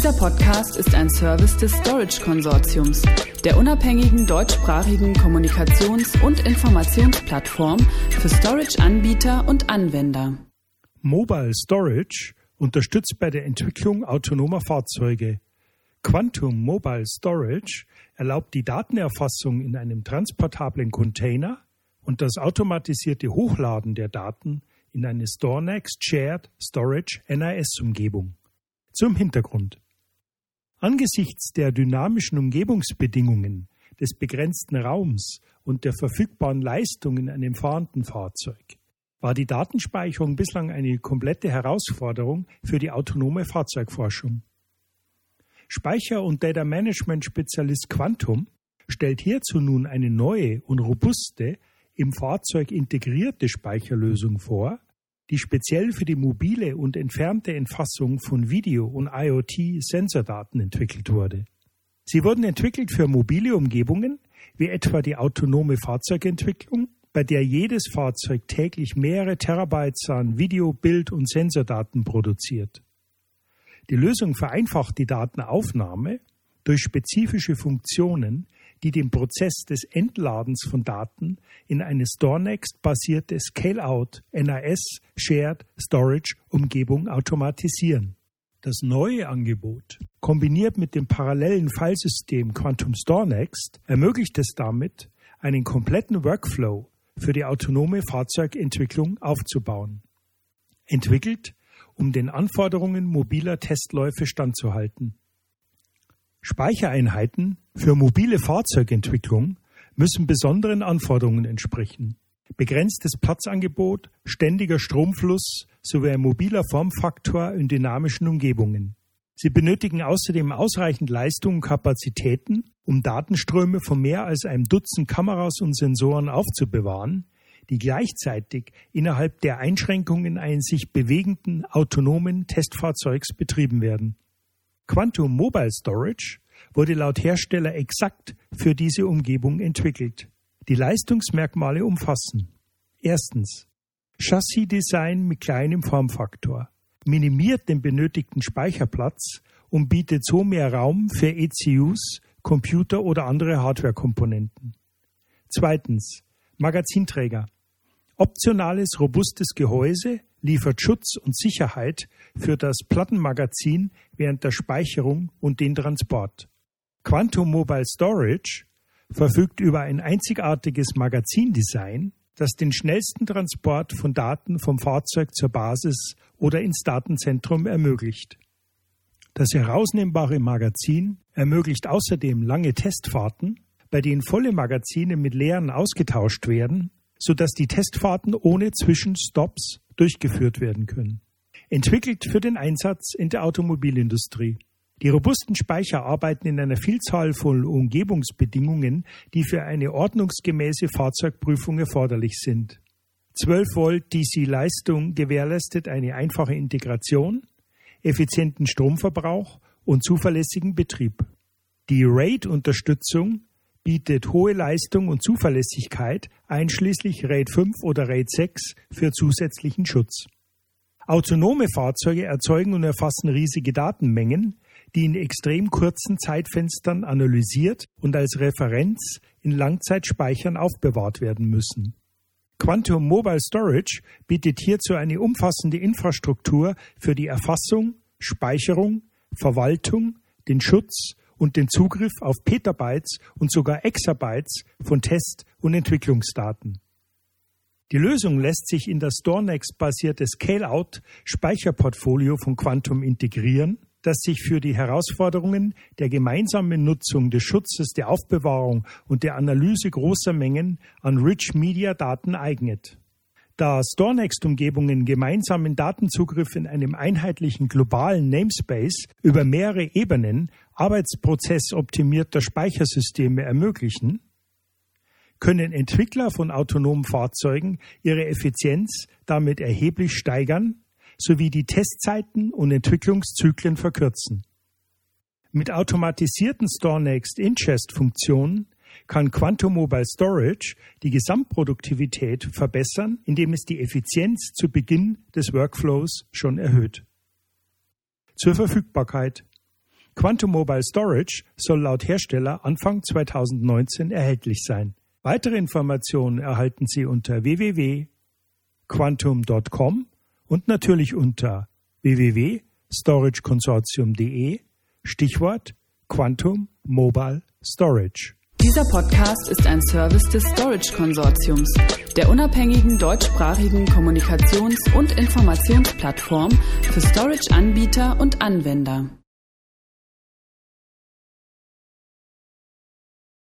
Dieser Podcast ist ein Service des Storage Konsortiums, der unabhängigen deutschsprachigen Kommunikations- und Informationsplattform für Storage-Anbieter und Anwender. Mobile Storage unterstützt bei der Entwicklung autonomer Fahrzeuge. Quantum Mobile Storage erlaubt die Datenerfassung in einem transportablen Container und das automatisierte Hochladen der Daten in eine StoreNext Shared Storage NAS-Umgebung. Zum Hintergrund. Angesichts der dynamischen Umgebungsbedingungen des begrenzten Raums und der verfügbaren Leistung in einem fahrenden Fahrzeug war die Datenspeicherung bislang eine komplette Herausforderung für die autonome Fahrzeugforschung. Speicher- und Data Management Spezialist Quantum stellt hierzu nun eine neue und robuste, im Fahrzeug integrierte Speicherlösung vor, die speziell für die mobile und entfernte Entfassung von Video- und IoT-Sensordaten entwickelt wurde. Sie wurden entwickelt für mobile Umgebungen, wie etwa die autonome Fahrzeugentwicklung, bei der jedes Fahrzeug täglich mehrere Terabytes an Video-, Bild- und Sensordaten produziert. Die Lösung vereinfacht die Datenaufnahme durch spezifische Funktionen, die den Prozess des Entladens von Daten in eine StoreNext-basierte Scale-out NAS Shared Storage Umgebung automatisieren. Das neue Angebot, kombiniert mit dem parallelen Filesystem Quantum StoreNext, ermöglicht es damit, einen kompletten Workflow für die autonome Fahrzeugentwicklung aufzubauen. Entwickelt, um den Anforderungen mobiler Testläufe standzuhalten. Speichereinheiten für mobile Fahrzeugentwicklung müssen besonderen Anforderungen entsprechen. Begrenztes Platzangebot, ständiger Stromfluss sowie ein mobiler Formfaktor in dynamischen Umgebungen. Sie benötigen außerdem ausreichend Leistung und Kapazitäten, um Datenströme von mehr als einem Dutzend Kameras und Sensoren aufzubewahren, die gleichzeitig innerhalb der Einschränkungen eines sich bewegenden autonomen Testfahrzeugs betrieben werden. Quantum Mobile Storage wurde laut Hersteller exakt für diese Umgebung entwickelt. Die Leistungsmerkmale umfassen erstens Chassis-Design mit kleinem Formfaktor, minimiert den benötigten Speicherplatz und bietet so mehr Raum für ECUs, Computer oder andere Hardwarekomponenten. Zweitens Magazinträger. Optionales, robustes Gehäuse liefert Schutz und Sicherheit für das Plattenmagazin während der Speicherung und den Transport. Quantum Mobile Storage verfügt über ein einzigartiges Magazindesign, das den schnellsten Transport von Daten vom Fahrzeug zur Basis oder ins Datenzentrum ermöglicht. Das herausnehmbare Magazin ermöglicht außerdem lange Testfahrten, bei denen volle Magazine mit leeren ausgetauscht werden, sodass die Testfahrten ohne Zwischenstops durchgeführt werden können. Entwickelt für den Einsatz in der Automobilindustrie. Die robusten Speicher arbeiten in einer Vielzahl von Umgebungsbedingungen, die für eine ordnungsgemäße Fahrzeugprüfung erforderlich sind. 12 Volt DC-Leistung gewährleistet eine einfache Integration, effizienten Stromverbrauch und zuverlässigen Betrieb. Die RAID-Unterstützung bietet hohe Leistung und Zuverlässigkeit, einschließlich RAID 5 oder RAID 6 für zusätzlichen Schutz. Autonome Fahrzeuge erzeugen und erfassen riesige Datenmengen, die in extrem kurzen Zeitfenstern analysiert und als Referenz in Langzeitspeichern aufbewahrt werden müssen. Quantum Mobile Storage bietet hierzu eine umfassende Infrastruktur für die Erfassung, Speicherung, Verwaltung, den Schutz und den Zugriff auf Petabytes und sogar Exabytes von Test- und Entwicklungsdaten. Die Lösung lässt sich in das StoreNext-basierte Scale-out-Speicherportfolio von Quantum integrieren, das sich für die Herausforderungen der gemeinsamen Nutzung des Schutzes, der Aufbewahrung und der Analyse großer Mengen an Rich Media Daten eignet. Da StoreNext-Umgebungen gemeinsamen Datenzugriff in einem einheitlichen globalen Namespace über mehrere Ebenen arbeitsprozessoptimierter Speichersysteme ermöglichen, können Entwickler von autonomen Fahrzeugen ihre Effizienz damit erheblich steigern sowie die Testzeiten und Entwicklungszyklen verkürzen. Mit automatisierten StoreNext Ingest-Funktionen kann Quantum Mobile Storage die Gesamtproduktivität verbessern, indem es die Effizienz zu Beginn des Workflows schon erhöht. Zur Verfügbarkeit. Quantum Mobile Storage soll laut Hersteller Anfang 2019 erhältlich sein. Weitere Informationen erhalten Sie unter www.quantum.com und natürlich unter www.storageconsortium.de Stichwort Quantum Mobile Storage. Dieser Podcast ist ein Service des Storage Konsortiums, der unabhängigen deutschsprachigen Kommunikations- und Informationsplattform für Storage-Anbieter und Anwender.